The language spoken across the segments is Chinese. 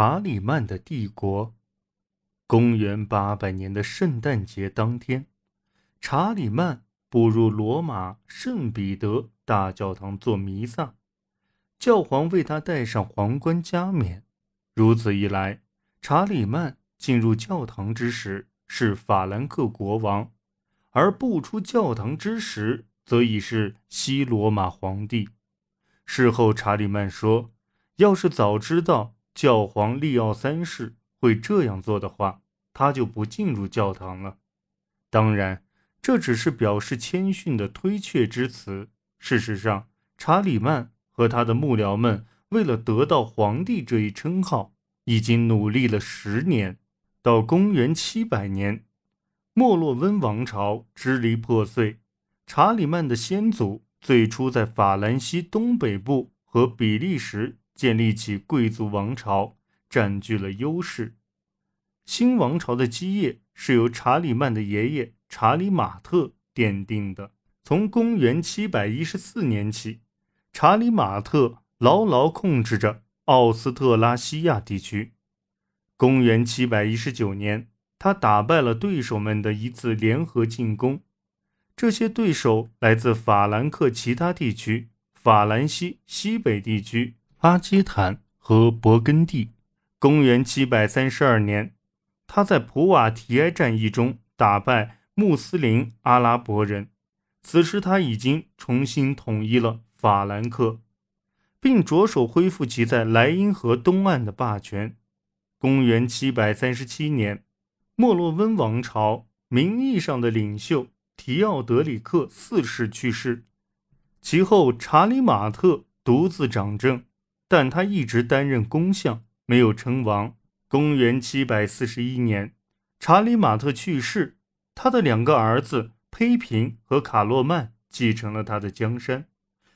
查理曼的帝国。公元八百年的圣诞节当天，查理曼步入罗马圣彼得大教堂做弥撒，教皇为他戴上皇冠加冕。如此一来，查理曼进入教堂之时是法兰克国王，而不出教堂之时则已是西罗马皇帝。事后，查理曼说：“要是早知道教皇利奥三世会这样做的话，他就不进入教堂了。”当然，这只是表示谦逊的推却之词。事实上，查理曼和他的幕僚们为了得到皇帝这一称号，已经努力了十年。到公元七百年，莫洛温王朝支离破碎，查理曼的先祖。最初在法兰西东北部和比利时建立起贵族王朝，占据了优势。新王朝的基业是由查理曼的爷爷查理马特奠定的。从公元714年起，查理马特牢牢控制着奥斯特拉西亚地区。公元719年，他打败了对手们的一次联合进攻。这些对手来自法兰克其他地区、法兰西西北地区、阿基坦和勃艮第。公元732年，他在普瓦提埃战役中打败穆斯林阿拉伯人。此时他已经重新统一了法兰克，并着手恢复其在莱茵河东岸的霸权。公元737年，莫洛温王朝名义上的领袖。提奥德里克四世去世，其后查理马特独自掌政，但他一直担任公相，没有称王。公元七百四十一年，查理马特去世，他的两个儿子胚平和卡洛曼继承了他的江山，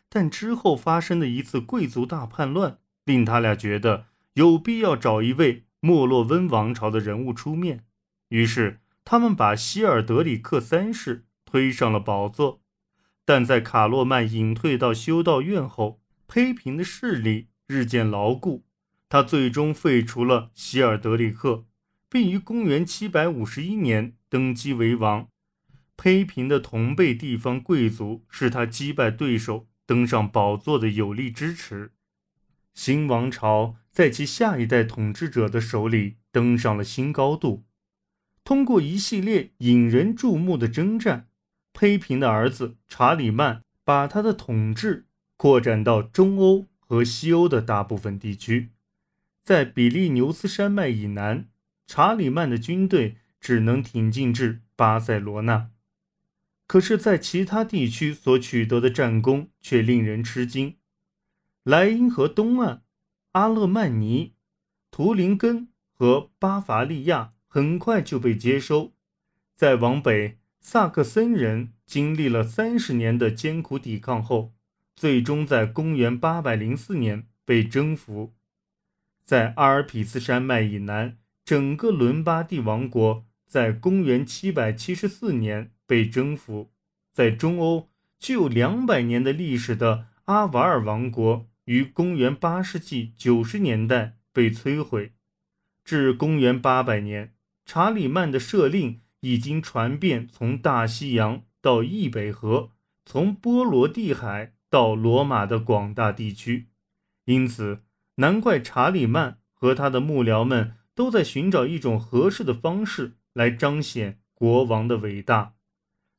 但之后发生的一次贵族大叛乱，令他俩觉得有必要找一位莫洛温王朝的人物出面，于是他们把希尔德里克三世。推上了宝座，但在卡洛曼隐退到修道院后，胚平的势力日渐牢固。他最终废除了希尔德里克，并于公元751年登基为王。胚平的同辈地方贵族是他击败对手登上宝座的有力支持。新王朝在其下一代统治者的手里登上了新高度。通过一系列引人注目的征战。胚平的儿子查理曼把他的统治扩展到中欧和西欧的大部分地区，在比利牛斯山脉以南，查理曼的军队只能挺进至巴塞罗那。可是，在其他地区所取得的战功却令人吃惊。莱茵河东岸，阿勒曼尼、图林根和巴伐利亚很快就被接收，再往北。萨克森人经历了三十年的艰苦抵抗后，最终在公元804年被征服。在阿尔卑斯山脉以南，整个伦巴第王国在公元774年被征服。在中欧具有两百年的历史的阿瓦尔王国，于公元8世纪90年代被摧毁。至公元800年，查理曼的设令。已经传遍从大西洋到易北河，从波罗的海到罗马的广大地区，因此难怪查理曼和他的幕僚们都在寻找一种合适的方式来彰显国王的伟大。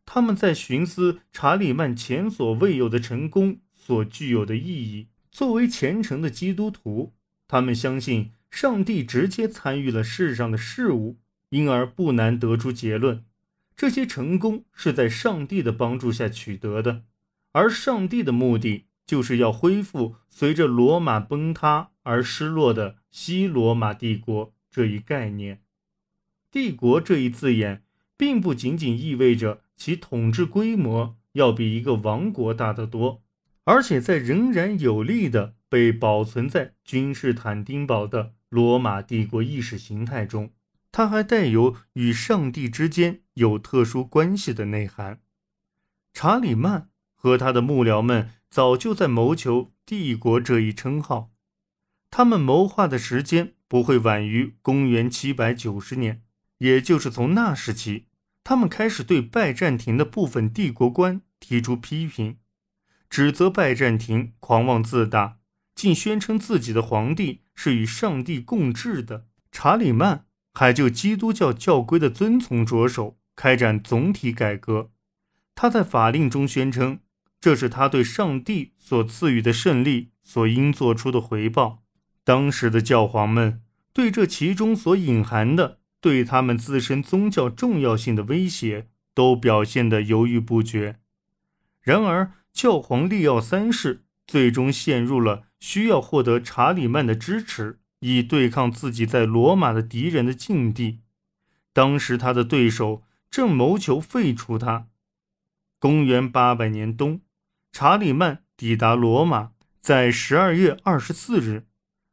他们在寻思查理曼前所未有的成功所具有的意义。作为虔诚的基督徒，他们相信上帝直接参与了世上的事物。因而不难得出结论：这些成功是在上帝的帮助下取得的，而上帝的目的就是要恢复随着罗马崩塌而失落的西罗马帝国这一概念。帝国这一字眼，并不仅仅意味着其统治规模要比一个王国大得多，而且在仍然有力的被保存在君士坦丁堡的罗马帝国意识形态中。它还带有与上帝之间有特殊关系的内涵。查理曼和他的幕僚们早就在谋求帝国这一称号，他们谋划的时间不会晚于公元七百九十年，也就是从那时起，他们开始对拜占庭的部分帝国官提出批评，指责拜占庭狂妄自大，竟宣称自己的皇帝是与上帝共治的。查理曼还就基督教教规的遵从着手开展总体改革。他在法令中宣称，这是他对上帝所赐予的胜利所应做出的回报。当时的教皇们对这其中所隐含的对他们自身宗教重要性的威胁，都表现得犹豫不决。然而，教皇利奥三世最终陷入了需要获得查理曼的支持，以对抗自己在罗马的敌人的境地。当时，他的对手正谋求废除他。公元八百年冬，查理曼抵达罗马，在十二月二十四日。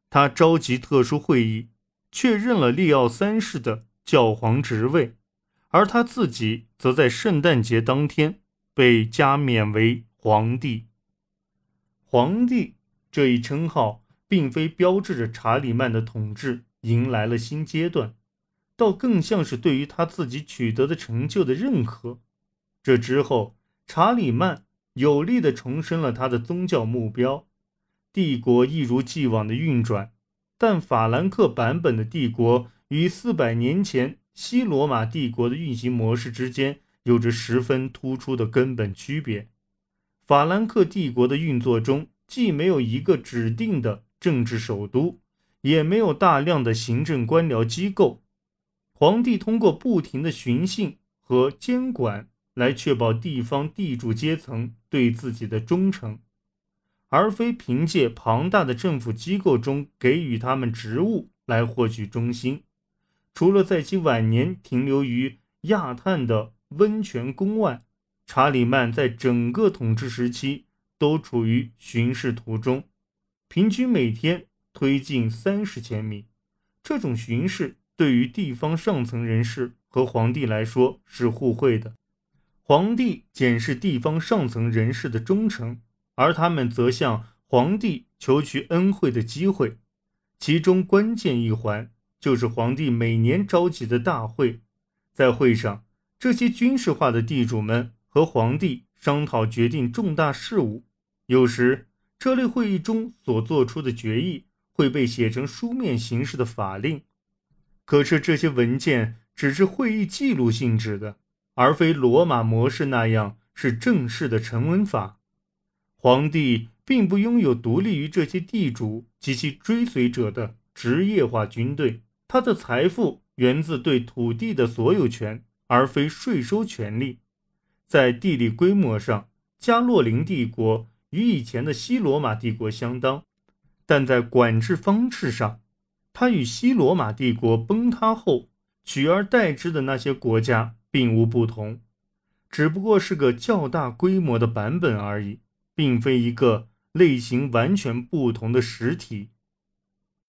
他召集特殊会议，确认了利奥三世的教皇职位，而他自己则在圣诞节当天被加冕为皇帝。皇帝这一称号，并非标志着查理曼的统治迎来了新阶段，倒更像是对于他自己取得的成就的认可。这之后，查理曼有力地重申了他的宗教目标。帝国一如既往的运转，但法兰克版本的帝国与四百年前西罗马帝国的运行模式之间有着十分突出的根本区别。法兰克帝国的运作中，既没有一个指定的政治首都，也没有大量的行政官僚机构，皇帝通过不停的巡幸和监管来确保地方地主阶层对自己的忠诚。而非凭借庞大的政府机构中给予他们职务来获取忠心。除了在其晚年停留于亚探的温泉宫外，查理曼在整个统治时期都处于巡视途中，平均每天推进三十千米。这种巡视对于地方上层人士和皇帝来说是互惠的。皇帝检视地方上层人士的忠诚。而他们则向皇帝求取恩惠的机会，其中关键一环就是皇帝每年召集的大会。在会上，这些军事化的地主们和皇帝商讨决定重大事务。有时，这类会议中所做出的决议会被写成书面形式的法令。可是，这些文件只是会议记录性质的，而非罗马模式那样是正式的成文法。皇帝并不拥有独立于这些地主及其追随者的职业化军队，他的财富源自对土地的所有权，而非税收权利。在地理规模上，加洛林帝国与以前的西罗马帝国相当，但在管制方式上，它与西罗马帝国崩塌后取而代之的那些国家并无不同，只不过是个较大规模的版本而已。并非一个类型完全不同的实体。